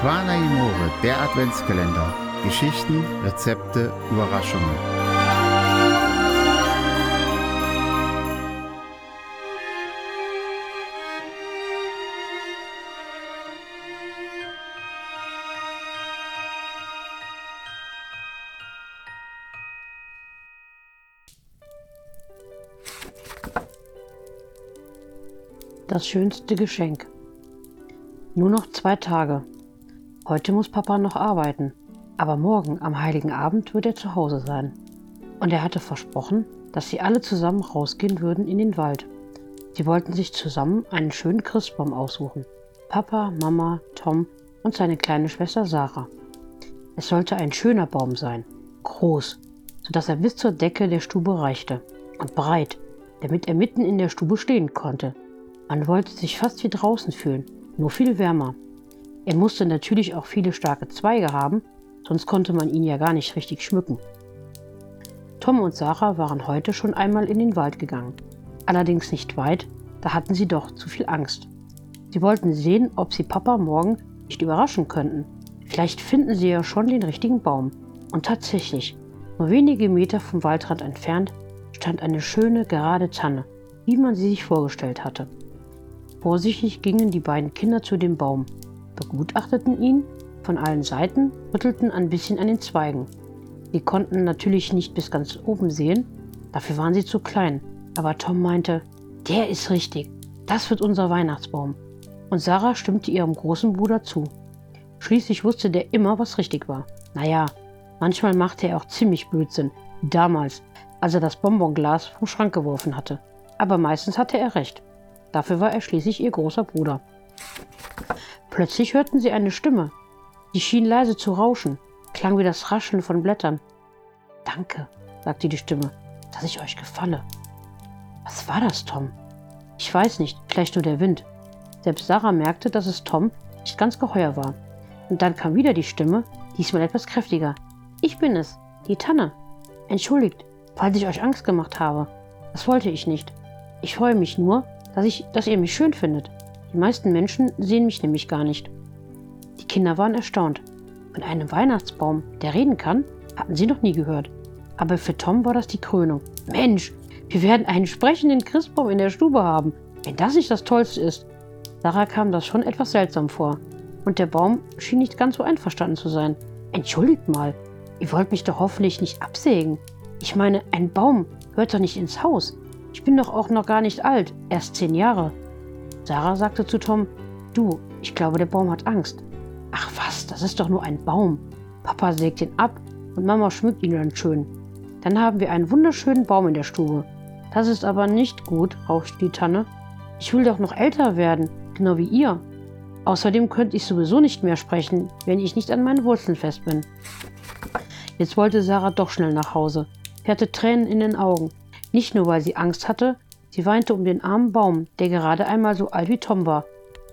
Amore, der Adventskalender. Geschichten, Rezepte, Überraschungen. Das schönste Geschenk. Nur noch zwei Tage. Heute muss Papa noch arbeiten, aber morgen am heiligen Abend wird er zu Hause sein. Und er hatte versprochen, dass sie alle zusammen rausgehen würden in den Wald. Sie wollten sich zusammen einen schönen Christbaum aussuchen. Papa, Mama, Tom und seine kleine Schwester Sarah. Es sollte ein schöner Baum sein, groß, sodass er bis zur Decke der Stube reichte und breit, damit er mitten in der Stube stehen konnte. Man wollte sich fast wie draußen fühlen, nur viel wärmer. Er musste natürlich auch viele starke Zweige haben, sonst konnte man ihn ja gar nicht richtig schmücken. Tom und Sarah waren heute schon einmal in den Wald gegangen. Allerdings nicht weit, da hatten sie doch zu viel Angst. Sie wollten sehen, ob sie Papa morgen nicht überraschen könnten. Vielleicht finden sie ja schon den richtigen Baum. Und tatsächlich, nur wenige Meter vom Waldrand entfernt, stand eine schöne, gerade Tanne, wie man sie sich vorgestellt hatte. Vorsichtig gingen die beiden Kinder zu dem Baum begutachteten ihn von allen Seiten, rüttelten ein bisschen an den Zweigen. Sie konnten natürlich nicht bis ganz oben sehen, dafür waren sie zu klein. Aber Tom meinte, der ist richtig, das wird unser Weihnachtsbaum. Und Sarah stimmte ihrem großen Bruder zu. Schließlich wusste der immer, was richtig war. Naja, manchmal machte er auch ziemlich Blödsinn, damals, als er das Bonbonglas vom Schrank geworfen hatte. Aber meistens hatte er recht. Dafür war er schließlich ihr großer Bruder. Plötzlich hörten sie eine Stimme. Die schien leise zu rauschen, klang wie das Rascheln von Blättern. Danke, sagte die Stimme, dass ich euch gefalle. Was war das, Tom? Ich weiß nicht, vielleicht nur der Wind. Selbst Sarah merkte, dass es Tom nicht ganz geheuer war. Und dann kam wieder die Stimme, diesmal etwas kräftiger. Ich bin es, die Tanne. Entschuldigt, falls ich euch Angst gemacht habe. Das wollte ich nicht. Ich freue mich nur, dass, ich, dass ihr mich schön findet. Die meisten Menschen sehen mich nämlich gar nicht. Die Kinder waren erstaunt. Von einem Weihnachtsbaum, der reden kann, hatten sie noch nie gehört. Aber für Tom war das die Krönung. Mensch, wir werden einen sprechenden Christbaum in der Stube haben. Wenn das nicht das Tollste ist. Sarah kam das schon etwas seltsam vor. Und der Baum schien nicht ganz so einverstanden zu sein. Entschuldigt mal, ihr wollt mich doch hoffentlich nicht absägen. Ich meine, ein Baum gehört doch nicht ins Haus. Ich bin doch auch noch gar nicht alt, erst zehn Jahre. Sarah sagte zu Tom, du, ich glaube, der Baum hat Angst. Ach was, das ist doch nur ein Baum. Papa sägt ihn ab und Mama schmückt ihn dann schön. Dann haben wir einen wunderschönen Baum in der Stube. Das ist aber nicht gut, rauschte die Tanne. Ich will doch noch älter werden, genau wie ihr. Außerdem könnte ich sowieso nicht mehr sprechen, wenn ich nicht an meinen Wurzeln fest bin. Jetzt wollte Sarah doch schnell nach Hause. Sie hatte Tränen in den Augen. Nicht nur, weil sie Angst hatte, Sie weinte um den armen Baum, der gerade einmal so alt wie Tom war.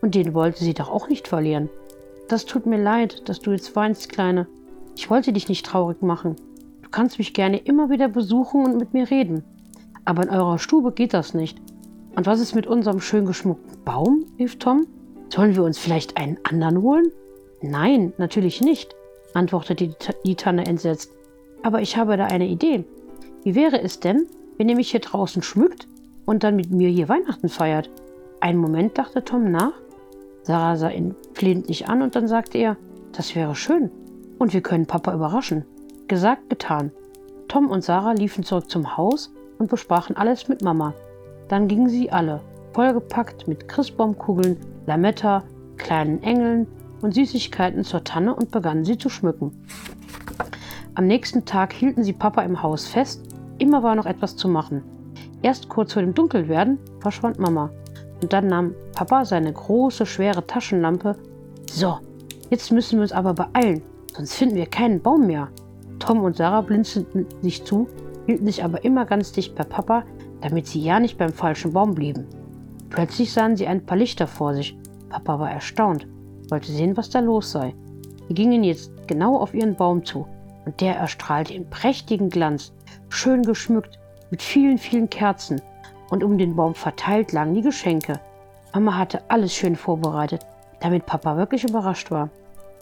Und den wollte sie doch auch nicht verlieren. Das tut mir leid, dass du jetzt weinst, Kleine. Ich wollte dich nicht traurig machen. Du kannst mich gerne immer wieder besuchen und mit mir reden. Aber in eurer Stube geht das nicht. Und was ist mit unserem schön geschmuckten Baum? rief Tom. Sollen wir uns vielleicht einen anderen holen? Nein, natürlich nicht, antwortete die Tanne entsetzt. Aber ich habe da eine Idee. Wie wäre es denn, wenn ihr mich hier draußen schmückt und dann mit mir hier Weihnachten feiert. Einen Moment dachte Tom nach. Sarah sah ihn flehentlich an und dann sagte er, das wäre schön. Und wir können Papa überraschen. Gesagt, getan. Tom und Sarah liefen zurück zum Haus und besprachen alles mit Mama. Dann gingen sie alle, vollgepackt mit Christbaumkugeln, Lametta, kleinen Engeln und Süßigkeiten zur Tanne und begannen sie zu schmücken. Am nächsten Tag hielten sie Papa im Haus fest, immer war noch etwas zu machen. Erst kurz vor dem Dunkelwerden verschwand Mama. Und dann nahm Papa seine große, schwere Taschenlampe. So, jetzt müssen wir uns aber beeilen, sonst finden wir keinen Baum mehr. Tom und Sarah blinzelten sich zu, hielten sich aber immer ganz dicht bei Papa, damit sie ja nicht beim falschen Baum blieben. Plötzlich sahen sie ein paar Lichter vor sich. Papa war erstaunt, wollte sehen, was da los sei. Sie gingen jetzt genau auf ihren Baum zu, und der erstrahlte in prächtigen Glanz, schön geschmückt mit vielen, vielen Kerzen und um den Baum verteilt lagen die Geschenke. Mama hatte alles schön vorbereitet, damit Papa wirklich überrascht war.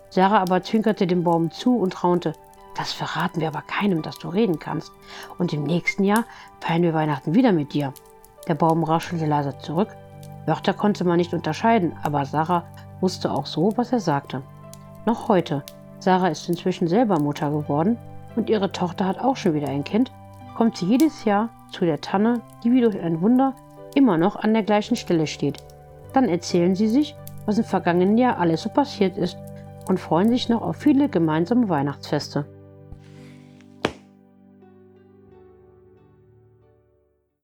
Sarah aber zwinkerte dem Baum zu und raunte, das verraten wir aber keinem, dass du reden kannst. Und im nächsten Jahr feiern wir Weihnachten wieder mit dir. Der Baum raschelte leise zurück. Wörter konnte man nicht unterscheiden, aber Sarah wusste auch so, was er sagte. Noch heute. Sarah ist inzwischen selber Mutter geworden und ihre Tochter hat auch schon wieder ein Kind, kommt sie jedes Jahr zu der Tanne, die wie durch ein Wunder immer noch an der gleichen Stelle steht. Dann erzählen sie sich, was im vergangenen Jahr alles so passiert ist und freuen sich noch auf viele gemeinsame Weihnachtsfeste.